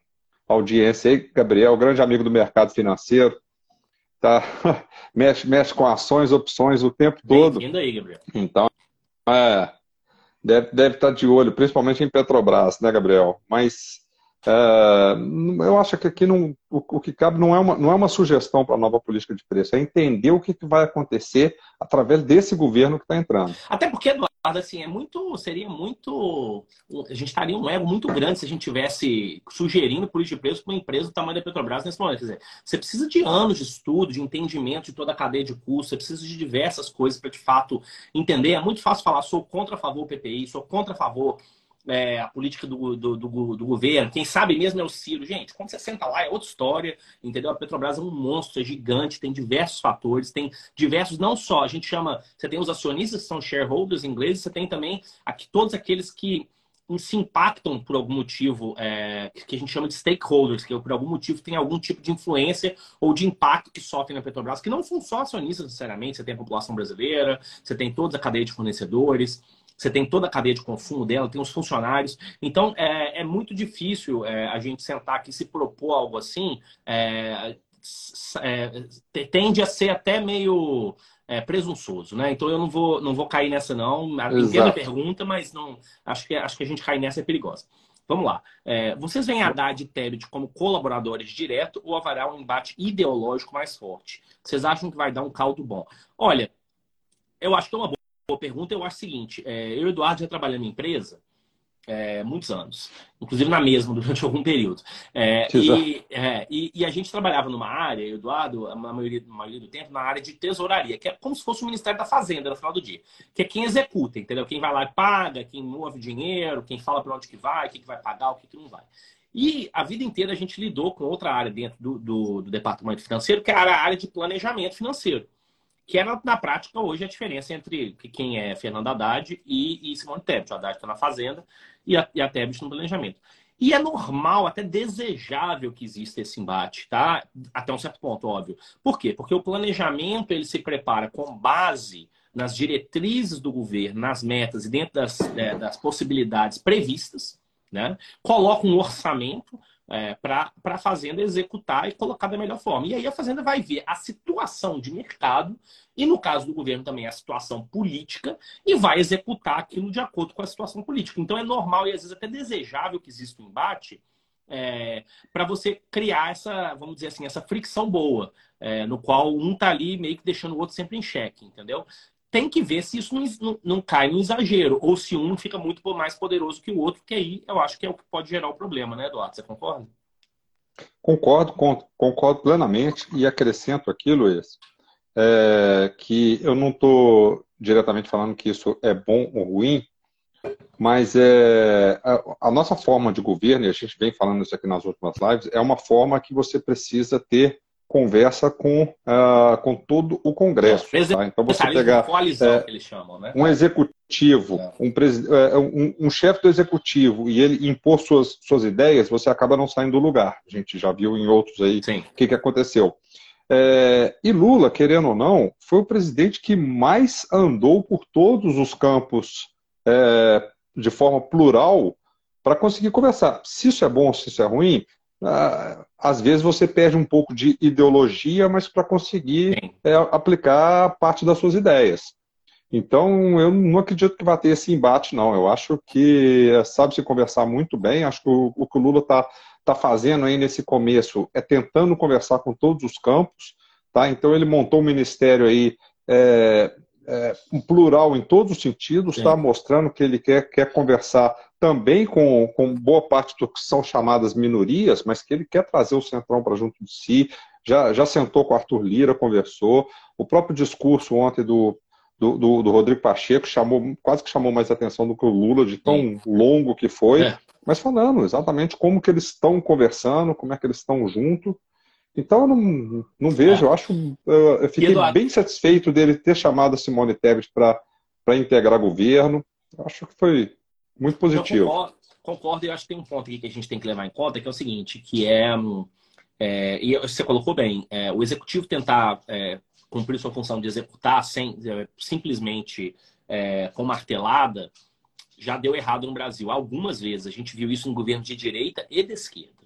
audiência aí, Gabriel, grande amigo do mercado financeiro, tá? mexe, mexe com ações, opções o tempo todo. Aí, Gabriel. Então, é, deve, deve estar de olho, principalmente em Petrobras, né, Gabriel? Mas é, eu acho que aqui não, o, o, que cabe não é uma, não é uma sugestão para a nova política de preço, é entender o que, que vai acontecer através desse governo que está entrando. Até porque, Eduardo, assim, é muito, seria muito, a gente estaria um ego muito grande se a gente tivesse sugerindo política de preço para uma empresa do tamanho da Petrobras nesse momento. Quer dizer, você precisa de anos de estudo, de entendimento de toda a cadeia de custos, você precisa de diversas coisas para de fato entender. É muito fácil falar, sou contra a favor PPI, sou contra a favor é, a política do, do, do, do, governo, quem sabe mesmo é o Ciro. Gente, quando você senta lá é outra história, entendeu? A Petrobras é um monstro, é gigante, tem diversos fatores, tem diversos, não só, a gente chama, você tem os acionistas que são shareholders ingleses, você tem também aqui todos aqueles que se impactam por algum motivo, é, que a gente chama de stakeholders, que por algum motivo tem algum tipo de influência ou de impacto que sofrem na Petrobras, que não são só acionistas necessariamente, você tem a população brasileira, você tem toda a cadeia de fornecedores, você tem toda a cadeia de consumo dela, tem os funcionários. Então, é, é muito difícil é, a gente sentar aqui e se propor algo assim. É, é tende a ser até meio é, presunçoso, né? Então eu não vou, não vou cair nessa, não. Entendo a pergunta, mas não acho que, acho que a gente cair nessa é perigosa. Vamos lá. É, vocês veem Haddad e Tebet como colaboradores direto ou haverá um embate ideológico mais forte? Vocês acham que vai dar um caldo bom? Olha, eu acho que é uma boa boa pergunta. Eu acho o seguinte: é, eu e Eduardo já trabalhamos em empresa é, muitos anos, inclusive na mesma durante algum período. É, e, é, e, e, a gente trabalhava numa área, Eduardo, na maioria, maioria do tempo, na área de tesouraria, que é como se fosse o Ministério da Fazenda no final do dia, que é quem executa, entendeu? Quem vai lá e paga, quem move dinheiro, quem fala para onde que vai, o que, que vai pagar, o que, que não vai. E a vida inteira a gente lidou com outra área dentro do, do, do departamento financeiro, que era a área de planejamento financeiro que é na, prática hoje a diferença entre quem é Fernando Haddad e, e Simone Tebet. O Haddad está na Fazenda e a, e a Tebet no planejamento. E é normal, até desejável que exista esse embate, tá? Até um certo ponto, óbvio. Por quê? Porque o planejamento ele se prepara com base nas diretrizes do governo, nas metas e dentro das, é, das possibilidades previstas, né? Coloca um orçamento é, para a Fazenda executar e colocar da melhor forma. E aí a Fazenda vai ver a situação de mercado e, no caso do governo, também a situação política e vai executar aquilo de acordo com a situação política. Então é normal e às vezes até desejável que exista um embate é, para você criar essa, vamos dizer assim, essa fricção boa, é, no qual um está ali meio que deixando o outro sempre em xeque, entendeu? Tem que ver se isso não, não, cai no exagero, ou se um fica muito mais poderoso que o outro, que aí eu acho que é o que pode gerar o problema, né, Eduardo? Você concorda? Concordo, concordo plenamente e acrescento aqui, Luiz, é, que eu não estou diretamente falando que isso é bom ou ruim, mas é, a, a nossa forma de governo, e a gente vem falando isso aqui nas últimas lives, é uma forma que você precisa ter conversa com, uh, com todo o Congresso. É, tá? Então você pegar coalizão, é, que eles chamam, né? um executivo, é. um, é, um, um chefe do executivo e ele impor suas, suas ideias, você acaba não saindo do lugar. A gente já viu em outros aí o que, que aconteceu. É, e Lula, querendo ou não, foi o presidente que mais andou por todos os campos é, de forma plural para conseguir conversar. Se isso é bom, se isso é ruim, às vezes você perde um pouco de ideologia, mas para conseguir é, aplicar parte das suas ideias. Então, eu não acredito que vai ter esse embate, não. Eu acho que é, sabe se conversar muito bem. Acho que o, o que o Lula está tá fazendo aí nesse começo é tentando conversar com todos os campos. Tá? Então, ele montou um ministério aí é, é, um plural em todos os sentidos, está mostrando que ele quer, quer conversar também com, com boa parte do que são chamadas minorias, mas que ele quer trazer o Centrão para junto de si, já, já sentou com o Arthur Lira, conversou. O próprio discurso ontem do, do, do, do, Rodrigo Pacheco chamou, quase que chamou mais atenção do que o Lula, de tão Sim. longo que foi, é. mas falando exatamente como que eles estão conversando, como é que eles estão juntos. Então eu não, não vejo, é. eu acho. Eu fiquei Eduardo... bem satisfeito dele ter chamado a Simone Tebet para integrar governo. Eu acho que foi muito positivo. Eu concordo, concordo, e eu acho que tem um ponto aqui que a gente tem que levar em conta, que é o seguinte, que é. é e você colocou bem, é, o executivo tentar cumprir sua função de executar sem simplesmente com martelada, já deu errado no Brasil. Algumas vezes a gente viu isso em governos de direita e de esquerda.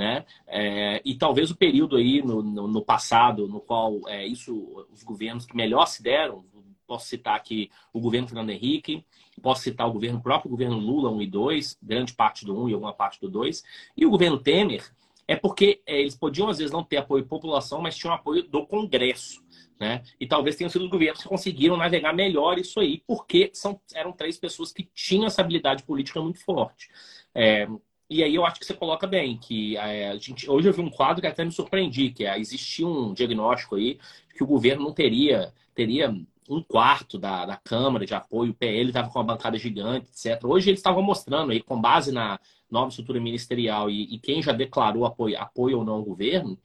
Né? É, e talvez o período aí no, no, no passado, no qual é, isso, os governos que melhor se deram, posso citar aqui o governo Fernando Henrique, posso citar o governo o próprio governo Lula 1 e 2, grande parte do 1 e alguma parte do 2, e o governo Temer, é porque é, eles podiam às vezes não ter apoio da população, mas tinham apoio do Congresso. Né? E talvez tenham sido os governos que conseguiram navegar melhor isso aí, porque são, eram três pessoas que tinham essa habilidade política muito forte. É, e aí eu acho que você coloca bem, que é, a gente, hoje eu vi um quadro que até me surpreendi, que é, existia um diagnóstico aí que o governo não teria, teria um quarto da, da Câmara de apoio, o PL estava com uma bancada gigante, etc. Hoje eles estavam mostrando aí, com base na nova estrutura ministerial e, e quem já declarou apoio, apoio ou não ao governo,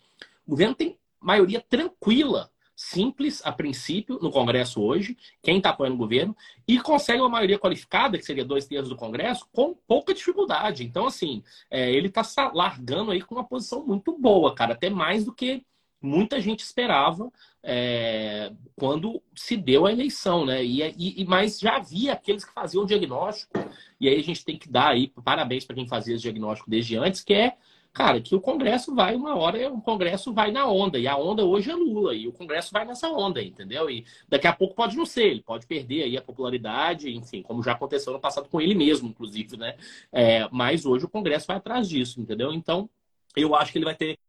o governo tem maioria tranquila simples, a princípio, no Congresso hoje, quem está apoiando o governo, e consegue uma maioria qualificada, que seria dois terços do Congresso, com pouca dificuldade. Então, assim, é, ele está largando aí com uma posição muito boa, cara, até mais do que muita gente esperava é, quando se deu a eleição, né? E, e, mas já havia aqueles que faziam o diagnóstico, e aí a gente tem que dar aí parabéns para quem fazia esse diagnóstico desde antes, que é cara, que o Congresso vai uma hora, o Congresso vai na onda, e a onda hoje é Lula, e o Congresso vai nessa onda, entendeu? E daqui a pouco pode não ser, ele pode perder aí a popularidade, enfim, como já aconteceu no passado com ele mesmo, inclusive, né? É, mas hoje o Congresso vai atrás disso, entendeu? Então, eu acho que ele vai ter,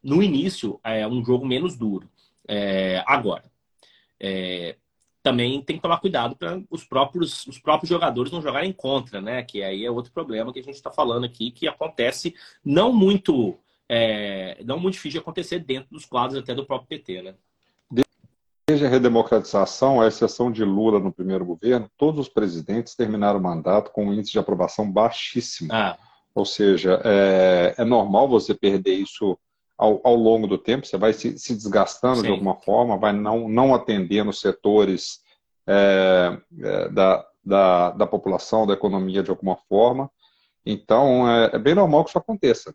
no início, é, um jogo menos duro. É, agora, é, também tem que tomar cuidado para os próprios, os próprios jogadores não jogarem contra, né? Que aí é outro problema que a gente está falando aqui, que acontece não muito, é, não muito difícil de acontecer dentro dos quadros até do próprio PT, né? Desde a redemocratização, à exceção de Lula no primeiro governo, todos os presidentes terminaram o mandato com um índice de aprovação baixíssimo. Ah. Ou seja, é, é normal você perder isso ao, ao longo do tempo, você vai se, se desgastando Sim. de alguma forma, vai não, não atendendo setores é, é, da, da, da, população, da economia de alguma forma. Então, é, é bem normal que isso aconteça.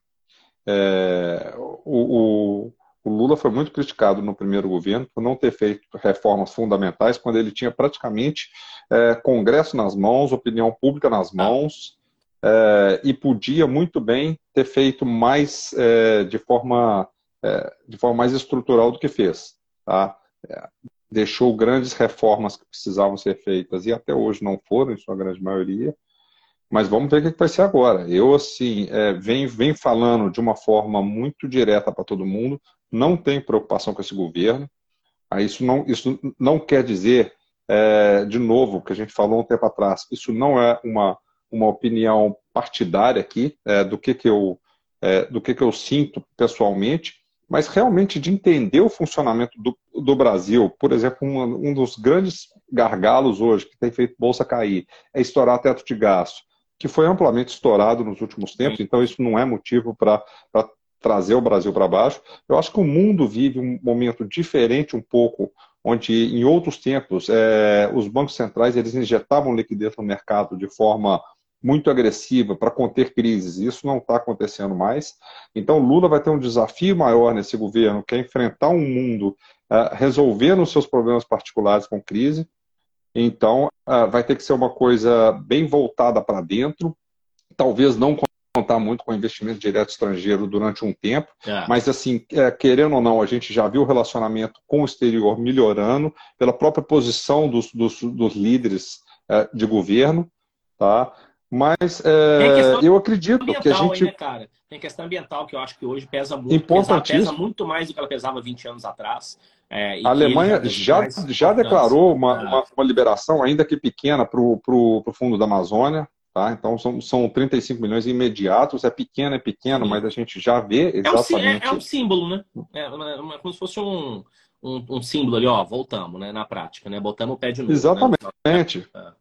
É, o, o, o, Lula foi muito criticado no primeiro governo por não ter feito reformas fundamentais quando ele tinha praticamente é, Congresso nas mãos, opinião pública nas mãos é, e podia muito bem ter feito mais é, de, forma, é, de forma mais estrutural do que fez. Tá? Deixou grandes reformas que precisavam ser feitas e até hoje não foram, em sua grande maioria. Mas vamos ver o que vai ser agora. Eu, assim, é, venho, venho falando de uma forma muito direta para todo mundo, não tenho preocupação com esse governo. Ah, isso, não, isso não quer dizer, é, de novo, que a gente falou um tempo atrás, isso não é uma uma opinião partidária aqui é, do que, que eu é, do que, que eu sinto pessoalmente, mas realmente de entender o funcionamento do, do Brasil. Por exemplo, um, um dos grandes gargalos hoje que tem feito bolsa cair é estourar teto de gasto, que foi amplamente estourado nos últimos tempos. Então isso não é motivo para trazer o Brasil para baixo. Eu acho que o mundo vive um momento diferente um pouco onde em outros tempos é, os bancos centrais eles injetavam liquidez no mercado de forma muito agressiva para conter crises. Isso não está acontecendo mais. Então, Lula vai ter um desafio maior nesse governo, que é enfrentar um mundo uh, resolvendo os seus problemas particulares com crise. Então, uh, vai ter que ser uma coisa bem voltada para dentro, talvez não contar muito com investimento direto estrangeiro durante um tempo, é. mas assim, é, querendo ou não, a gente já viu o relacionamento com o exterior melhorando pela própria posição dos, dos, dos líderes é, de governo, tá? Mas é, eu acredito que a gente. Aí, né, cara? Tem questão ambiental que eu acho que hoje pesa muito. Pesa, pesa muito mais do que ela pesava 20 anos atrás. É, a Alemanha já, já, já declarou uma, é. uma, uma, liberação, ainda que pequena, para o fundo da Amazônia. Tá? Então são, são 35 milhões imediatos, é pequeno, é pequeno, Sim. mas a gente já vê exatamente. É um, é, é um símbolo, né? É, é, é, como se fosse um, um, um, símbolo ali, ó, voltamos, né? Na prática, né? Botamos o pé de novo. Né? Exatamente. Né?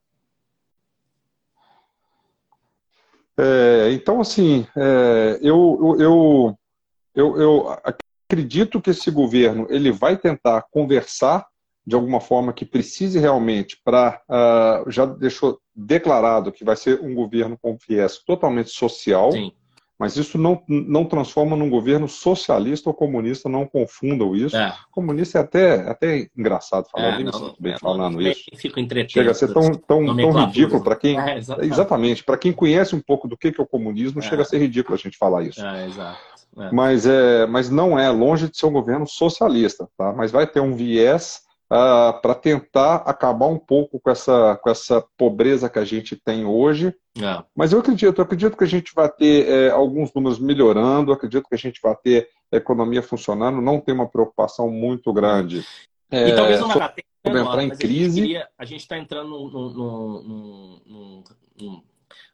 É, então, assim, é, eu, eu, eu, eu, acredito que esse governo ele vai tentar conversar de alguma forma que precise realmente para uh, já deixou declarado que vai ser um governo com viés totalmente social, Sim. Mas isso não, não transforma num governo socialista ou comunista, não confundam isso. É. Comunista é até, até engraçado falar, é, não, não bem é, falando não, isso. Chega a ser tão, tão, tão ridículo para quem. É, exatamente, para quem conhece um pouco do que é o comunismo, chega a ser ridículo a gente falar isso. É, exato. É. Mas, é, mas não é longe de ser um governo socialista, tá? mas vai ter um viés uh, ah, para tentar acabar um pouco com essa, com essa pobreza que a gente tem hoje. É. Mas eu acredito, eu acredito que a gente vai ter é, alguns números melhorando, acredito que a gente vai ter a economia funcionando, não tem uma preocupação muito grande. É, e talvez não vai ter entrar em crise. A gente está entrando num, num, num, num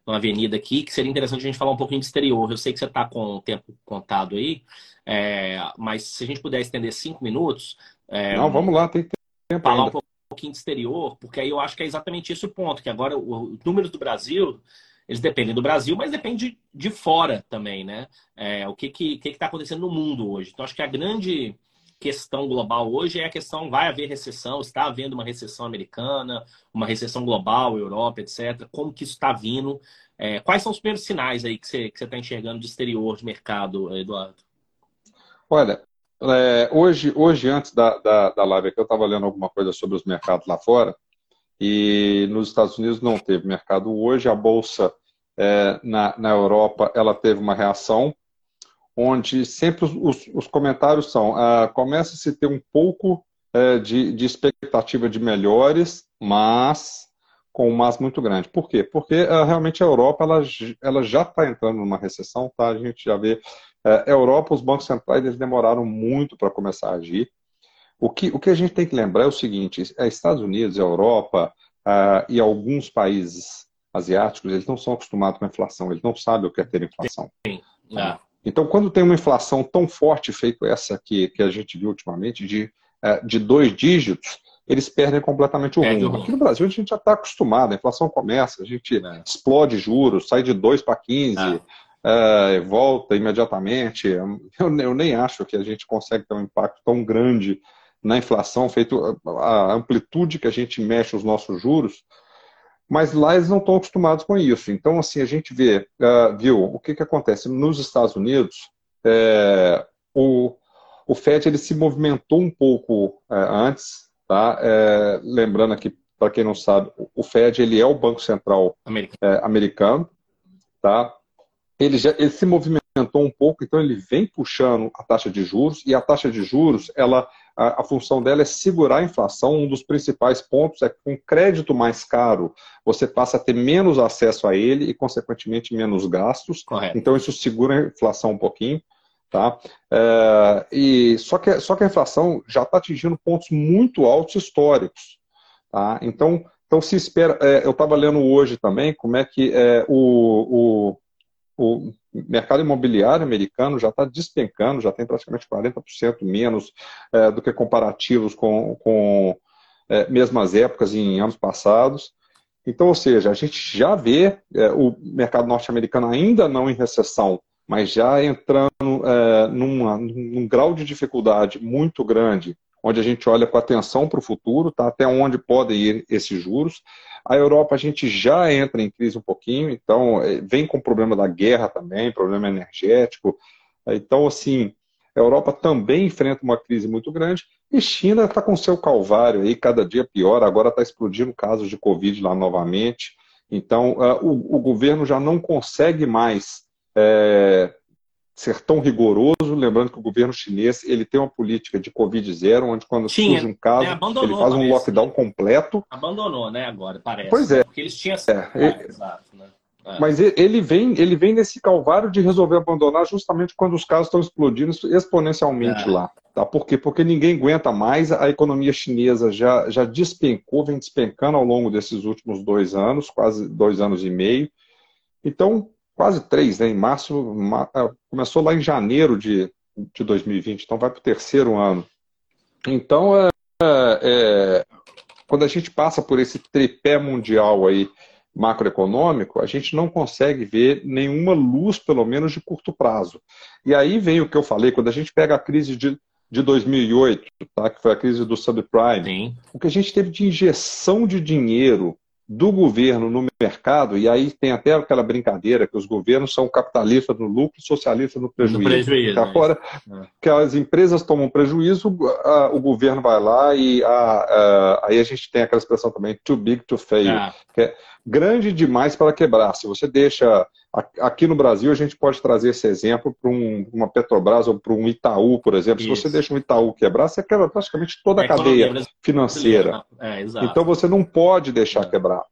numa avenida aqui, que seria interessante a gente falar um pouquinho de exterior. Eu sei que você está com o tempo contado aí, é, mas se a gente puder estender cinco minutos. É, Não, vamos lá, tem tempo. Falar ainda. um pouquinho de exterior, porque aí eu acho que é exatamente esse o ponto, que agora os números do Brasil. Eles dependem do Brasil, mas depende de, de fora também, né? É, o que que está acontecendo no mundo hoje. Então, acho que a grande questão global hoje é a questão: vai haver recessão, está havendo uma recessão americana, uma recessão global, Europa, etc. Como que isso está vindo? É, quais são os primeiros sinais aí que você está enxergando de exterior de mercado, Eduardo? Olha, é, hoje, hoje, antes da, da, da live aqui, eu estava lendo alguma coisa sobre os mercados lá fora, e nos Estados Unidos não teve mercado hoje, a Bolsa é, na, na Europa ela teve uma reação onde sempre os, os, os comentários são ah, começa-se ter um pouco é, de, de, expectativa de melhores, mas com um mas muito grande. Por quê? Porque ah, realmente a Europa ela, ela já está entrando numa recessão, tá? A gente já vê é, Europa, os bancos centrais eles demoraram muito para começar a agir. O que, o que a gente tem que lembrar é o seguinte: é Estados Unidos, Europa ah, e alguns países asiáticos eles não são acostumados com a inflação, eles não sabem o que é ter inflação. Sim. É. Então, quando tem uma inflação tão forte, feito essa que, que a gente viu ultimamente, de, é, de dois dígitos, eles perdem completamente o rumo. Aqui no Brasil a gente já está acostumado, a inflação começa, a gente é. explode juros, sai de 2 para 15, é. Volta imediatamente. Eu, eu, nem acho que a gente consegue ter um impacto tão grande na inflação, feito a amplitude que a gente mexe os nossos juros, mas lá eles não estão acostumados com isso. Então, assim, a gente vê, uh, viu, o que, que acontece? Nos Estados Unidos, é, o, o FED ele se movimentou um pouco é, antes, tá? É, lembrando aqui, para quem não sabe, o FED ele é o Banco Central americano, americano tá? Ele, já, ele se movimentou um pouco, então ele vem puxando a taxa de juros, e a taxa de juros, ela a, a, função dela é segurar a inflação. Um dos principais pontos é que com crédito mais caro, você passa a ter menos acesso a ele e, consequentemente, menos gastos. Correto. Então, isso segura a inflação um pouquinho. Tá? É, e só, que, só que a inflação já está atingindo pontos muito altos históricos. Tá? Então, então, se espera. É, eu estava lendo hoje também como é que é, o, o, o mercado imobiliário americano já está despencando, já tem praticamente 40% menos é, do que comparativos com, com é, mesmas épocas em anos passados. Então, ou seja, a gente já vê é, o mercado norte-americano ainda não em recessão, mas já entrando é, numa, num grau de dificuldade muito grande, onde a gente olha com atenção para o futuro, tá? até onde podem ir esses juros. A Europa a gente já entra em crise um pouquinho, então é, vem com o problema da guerra também, problema energético. Então, assim, a Europa também enfrenta uma crise muito grande e China está com seu calvário aí, cada dia pior. Agora está explodindo casos de Covid lá novamente. Então, uh, o, o, governo já não consegue mais é, ser tão rigoroso, lembrando que o governo chinês ele tem uma política de Covid zero, onde quando Tinha, surge um caso, né, ele faz um lockdown completo. Abandonou, né, agora, parece. Pois é. Porque eles tinham... É, é, exato, né? É. Mas ele vem, ele vem nesse calvário de resolver abandonar justamente quando os casos estão explodindo exponencialmente é. lá. Tá? Por quê? Porque ninguém aguenta mais, a economia chinesa já, já despencou, vem despencando ao longo desses últimos dois anos, quase dois anos e meio. Então, quase três, né? Em março, é, começou lá em janeiro de, de 2020, então vai para o terceiro ano. Então, é, é, quando a gente passa por esse tripé mundial aí macroeconômico, a gente não consegue ver nenhuma luz, pelo menos de curto prazo. E aí vem o que eu falei, quando a gente pega a crise de, de 2008, tá, que foi a crise do subprime, Sim. o que a gente teve de injeção de dinheiro do governo no mercado, e aí tem até aquela brincadeira que os governos são capitalistas no lucro, socialistas no prejuízo. No prejuízo tá fora, é. que as empresas tomam prejuízo, a, o governo vai lá e a, a, aí a gente tem aquela expressão também, too big to fail, é. que é grande demais para quebrar. Se você deixa Aqui no Brasil, a gente pode trazer esse exemplo para um, uma Petrobras ou para um Itaú, por exemplo. Isso. Se você deixa um Itaú quebrar, você quebra praticamente toda a, cadeia financeira. É, então, você não pode deixar é. quebrar.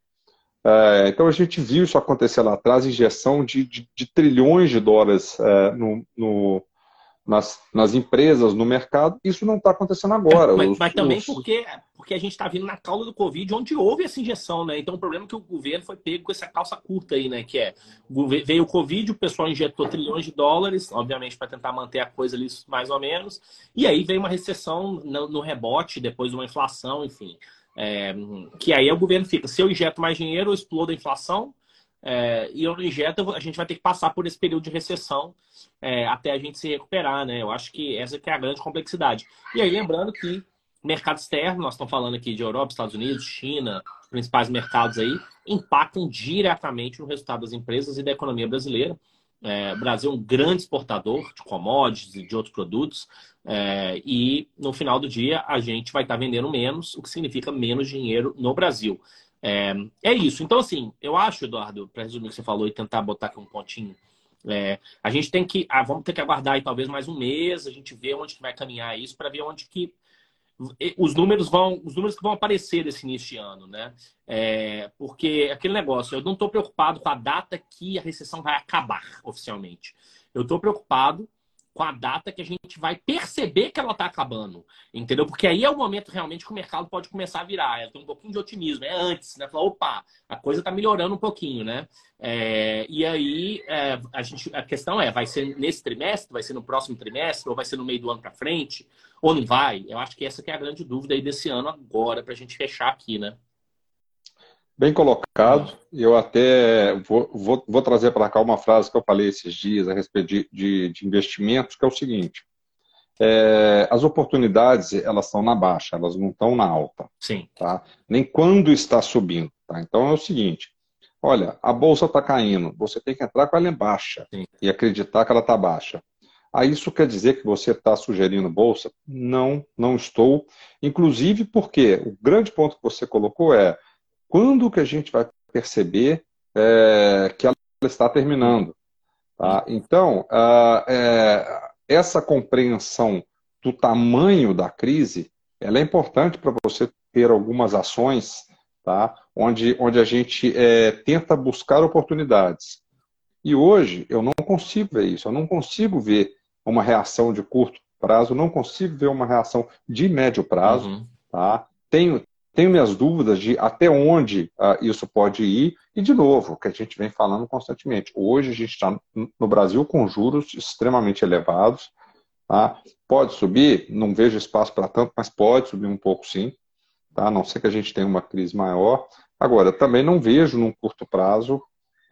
É, então, a gente viu isso acontecer lá atrás injeção de, de, de trilhões de dólares é, no, no nas, nas empresas, no mercado, isso não está acontecendo agora. Mas, os, mas também os... porque, porque a gente está vindo na cauda do Covid, onde houve essa injeção, né? Então o problema é que o governo foi pego com essa calça curta aí, né? Que é veio o Covid, o pessoal injetou trilhões de dólares, obviamente, para tentar manter a coisa ali mais ou menos, e aí veio uma recessão no, no rebote, depois uma inflação, enfim. É, que aí o governo fica, se eu injeto mais dinheiro, eu explodo a inflação, é, e não injeto, a gente vai ter que passar por esse período de recessão é, até a gente se recuperar, né? Eu acho que essa que é a grande complexidade. E aí, lembrando que mercado externo, nós estamos falando aqui de Europa, Estados Unidos, China, principais mercados aí, impactam diretamente no resultado das empresas e da economia brasileira. É, o Brasil é um grande exportador de commodities e de outros produtos, é, e no final do dia a gente vai estar vendendo menos, o que significa menos dinheiro no Brasil. É, é isso. Então, assim, eu acho, Eduardo, para resumir o que você falou e tentar botar aqui um pontinho é, a gente tem que, ah, vamos ter que aguardar aí talvez mais um mês, a gente vê onde que vai caminhar isso para ver onde que os números vão, os números que vão aparecer desse início de ano, né? É, porque aquele negócio, eu não estou preocupado com a data que a recessão vai acabar oficialmente. Eu estou preocupado com a data que a gente vai perceber que ela está acabando, entendeu? Porque aí é o momento realmente que o mercado pode começar a virar. É, tem um pouquinho de otimismo, é antes, né? Falar, opa, a coisa está melhorando um pouquinho, né? É, e aí é, a, gente, a questão é, vai ser nesse trimestre, vai ser no próximo trimestre, ou vai ser no meio do ano para frente, ou não vai? Eu acho que essa que é a grande dúvida aí desse ano agora, para a gente fechar aqui, né? Bem colocado. Eu até vou, vou, vou trazer para cá uma frase que eu falei esses dias a respeito de, de, de investimentos, que é o seguinte. É, as oportunidades, elas estão na baixa, elas não estão na alta. Sim. Tá? Nem quando está subindo. Tá? Então é o seguinte, olha, a bolsa está caindo, você tem que entrar com ela em baixa Sim. e acreditar que ela está baixa. Aí isso quer dizer que você está sugerindo bolsa? Não, não estou. Inclusive porque o grande ponto que você colocou é quando que a gente vai perceber é, que ela está terminando? Tá? Então, é, essa compreensão do tamanho da crise, ela é importante para você ter algumas ações, tá? onde, onde a gente é, tenta buscar oportunidades. E hoje eu não consigo ver isso, eu não consigo ver uma reação de curto prazo, não consigo ver uma reação de médio prazo. Uhum. Tá? Tenho, tenho minhas dúvidas de até onde uh, isso pode ir, e de novo, que a gente vem falando constantemente. Hoje a gente está no Brasil com juros extremamente elevados. Tá? Pode subir, não vejo espaço para tanto, mas pode subir um pouco sim, tá? a não ser que a gente tenha uma crise maior. Agora, também não vejo num curto prazo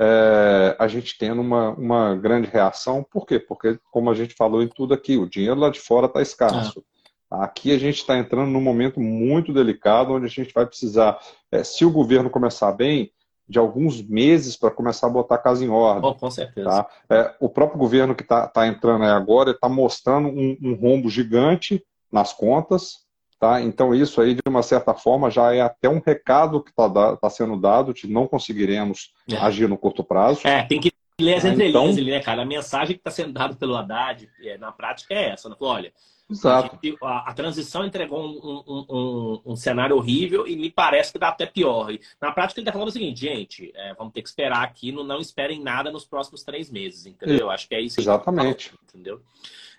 é, a gente tendo uma, uma grande reação. Por quê? Porque, como a gente falou em tudo aqui, o dinheiro lá de fora está escasso. É. Aqui a gente está entrando num momento muito delicado, onde a gente vai precisar, é, se o governo começar bem, de alguns meses para começar a botar a casa em ordem. Oh, com certeza. Tá? É, o próprio governo que está tá entrando agora está mostrando um, um, rombo gigante nas contas. Tá? Então, isso aí, de uma certa forma, já é até um recado que está tá sendo dado de não conseguiremos é. agir no curto prazo. É, tem que ler as entrelinhas então... né, cara? A mensagem que está sendo dada pelo Haddad, é, na prática, é essa. Né? Olha, Exato. A, a, transição entregou um, um, um, um, cenário horrível e me parece que dá até pior. E, na prática, ele está falando o seguinte, gente, é, vamos ter que esperar aqui, não, não esperem nada nos próximos três meses, entendeu? Acho que é isso. Exatamente. Fala, entendeu?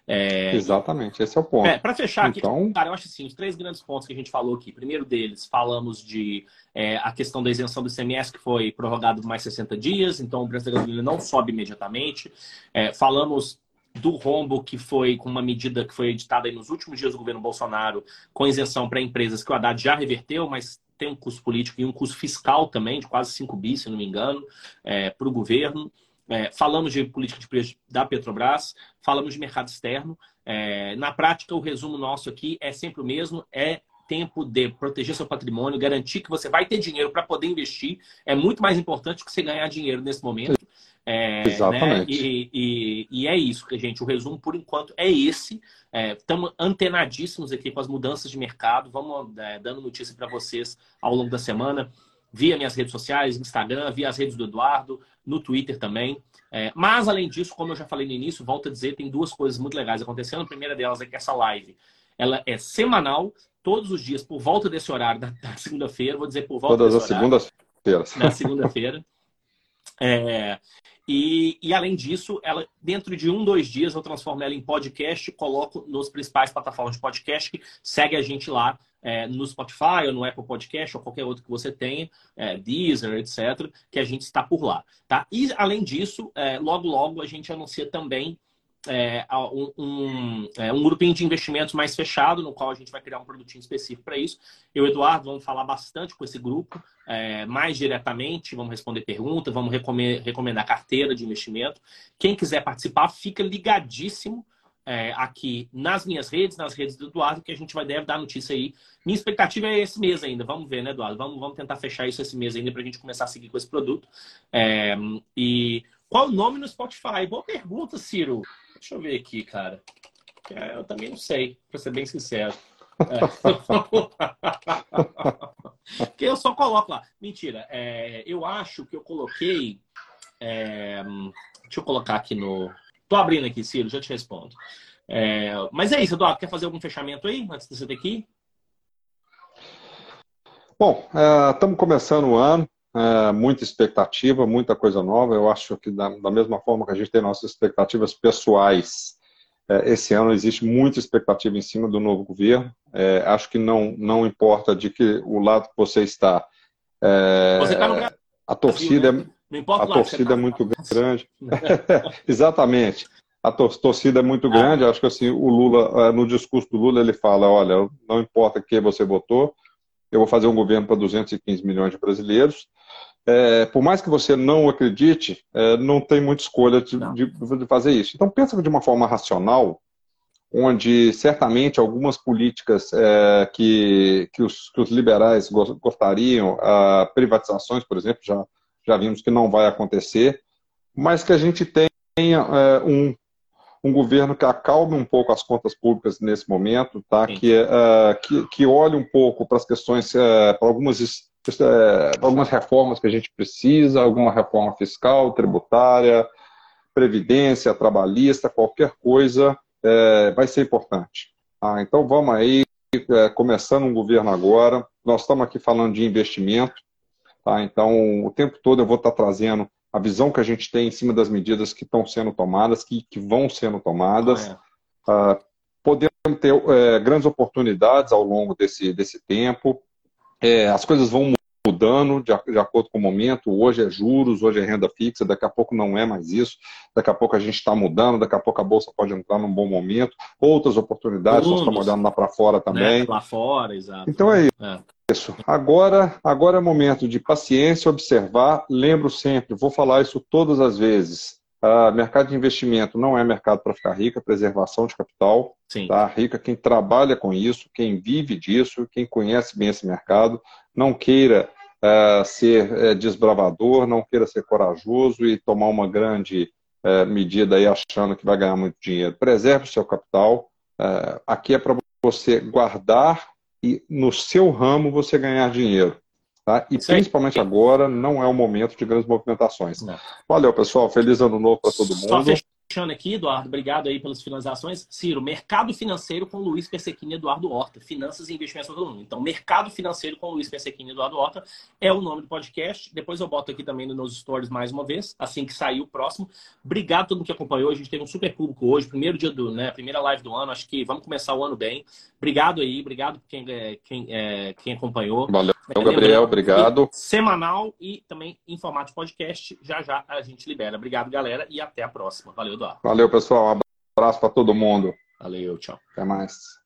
É, Exatamente, esse é o ponto. É, Para fechar então... aqui, cara, eu acho assim, os três grandes pontos que a gente falou aqui. Primeiro deles, falamos de é, a questão da isenção do ICMS, que foi prorrogado por mais 60 dias, então o preço da gasolina não sobe imediatamente. É, falamos do rombo que foi com uma medida que foi editada nos últimos dias do governo Bolsonaro, com isenção para empresas que o Haddad já reverteu, mas tem um custo político e um custo fiscal também, de quase 5 bis, se não me engano, é, para o governo. É, falamos de política de preço da Petrobras, falamos de mercado externo. É, na prática, o resumo nosso aqui é sempre o mesmo: é tempo de proteger seu patrimônio, garantir que você vai ter dinheiro para poder investir. É muito mais importante que você ganhar dinheiro nesse momento. É, Exatamente. Né? E, e, e, é isso, gente. O resumo, por enquanto, é esse. Estamos é, antenadíssimos aqui com as mudanças de mercado. Vamos é, dando notícia para vocês ao longo da semana, via minhas redes sociais, Instagram, via as redes do Eduardo, no Twitter também. É, mas, além disso, como eu já falei no início, volto a dizer, tem duas coisas muito legais acontecendo. A primeira delas é que essa live ela é semanal, todos os dias, por volta desse horário da, da segunda-feira. Vou dizer por volta Todas as segundas-feiras. Na segunda-feira. É, e, e, além disso, ela dentro de um, dois dias eu transformo ela em podcast, coloco nos principais plataformas de podcast, que segue a gente lá é, no Spotify ou no Apple Podcast ou qualquer outro que você tenha, é, Deezer, etc., que a gente está por lá. Tá? E além disso, é, logo logo a gente anuncia também é, um, um, é, um, grupinho de investimentos mais fechado, no qual a gente vai criar um produtinho específico para isso. Eu e o Eduardo vamos falar bastante com esse grupo, é, mais diretamente, vamos responder perguntas, vamos recomendar, carteira de investimento. Quem quiser participar, fica ligadíssimo é, aqui nas minhas redes, nas redes do Eduardo, que a gente vai deve dar notícia aí. Minha expectativa é esse mês ainda. Vamos ver, né, Eduardo? Vamos, vamos tentar fechar isso esse mês ainda para a gente começar a seguir com esse produto. É, e qual o nome no Spotify? Boa pergunta, Ciro. Deixa eu ver aqui, cara. É, eu também não sei, para ser bem sincero. É. Porque eu só coloco lá. Mentira. É, eu acho que eu coloquei. É, deixa eu colocar aqui no. Tô abrindo aqui, Ciro, já te respondo. É, mas é isso, Eduardo. Quer fazer algum fechamento aí antes de você ter aqui? Bom, estamos é, começando o ano. É, muita expectativa, muita coisa nova. Eu acho que da, da, mesma forma que a gente tem nossas expectativas pessoais, é, esse ano existe muita expectativa em cima do novo governo. É, acho que não, não importa de que o lado que você está. É, você está no Brasil, a torcida, né? a torcida tá. é muito grande. Exatamente. A torcida é muito grande. Acho que assim o Lula, é, no discurso do Lula, ele fala: olha, não importa quem você votou, eu vou fazer um governo para 215 milhões de brasileiros é, por mais que você não acredite, é, não tem muita escolha de, de, de, fazer isso. Então, pensa de uma forma racional, onde certamente algumas políticas é, que, que, os, que os liberais gostariam, privatizações, por exemplo, já, já vimos que não vai acontecer, mas que a gente tenha é, um, um governo que acalme um pouco as contas públicas nesse momento, tá? que, é, que, que olhe um pouco para as questões, é, para algumas é, algumas reformas que a gente precisa, alguma reforma fiscal, tributária, previdência, trabalhista, qualquer coisa vai ser importante. Ah, então vamos aí, começando um governo agora. Nós estamos aqui falando de investimento, tá? então o tempo todo eu vou estar trazendo a visão que a gente tem em cima das medidas que estão sendo tomadas, que, que vão sendo tomadas. Ah, é. ah, podemos ter é, grandes oportunidades ao longo desse, desse tempo. É, as coisas vão mudando de, de, acordo com o momento. Hoje é juros, hoje é renda fixa, daqui a pouco não é mais isso. Daqui a pouco a gente está mudando, daqui a pouco a bolsa pode entrar num bom momento. Outras oportunidades, nós estamos olhando lá para fora também. Né? Lá fora, exato. Então é isso. É. Agora, agora é momento de paciência, observar. Lembro sempre, vou falar isso todas as vezes. Uh, mercado de investimento não é mercado para ficar rico, é preservação de capital. Sim. Tá? Rica quem trabalha com isso, quem vive disso, quem conhece bem esse mercado. Não queira uh, ser uh, desbravador, não queira ser corajoso e tomar uma grande medida aí achando que vai ganhar muito dinheiro. Preserve o seu capital. aqui é para você guardar e no seu ramo você ganhar dinheiro. Tá? E Sim. principalmente agora não é o momento de grandes movimentações. Não. Valeu, pessoal. Feliz ano novo para todo mundo. Fechando aqui, Eduardo, obrigado aí pelas finalizações. Ciro, Mercado Financeiro com Luiz Persequini e Eduardo Horta. Finanças e investimentos para todo mundo. Então, Mercado Financeiro com Luiz Persequini e Eduardo Horta é o nome do podcast. Depois eu boto aqui também nos stories mais uma vez, assim que sair o próximo. Obrigado a todo mundo que acompanhou. A gente teve um super público hoje, primeiro dia do, né, primeira live do ano. Acho que vamos começar o ano bem. Obrigado aí, obrigado quem, é, quem, é, quem acompanhou. Valeu, Gabriel, obrigado. Semanal e também em formato de podcast. Já já a gente libera. Obrigado, galera, e até a próxima. Valeu, Eduardo. Valeu, pessoal. Um abraço para todo mundo. Valeu, tchau. Até mais.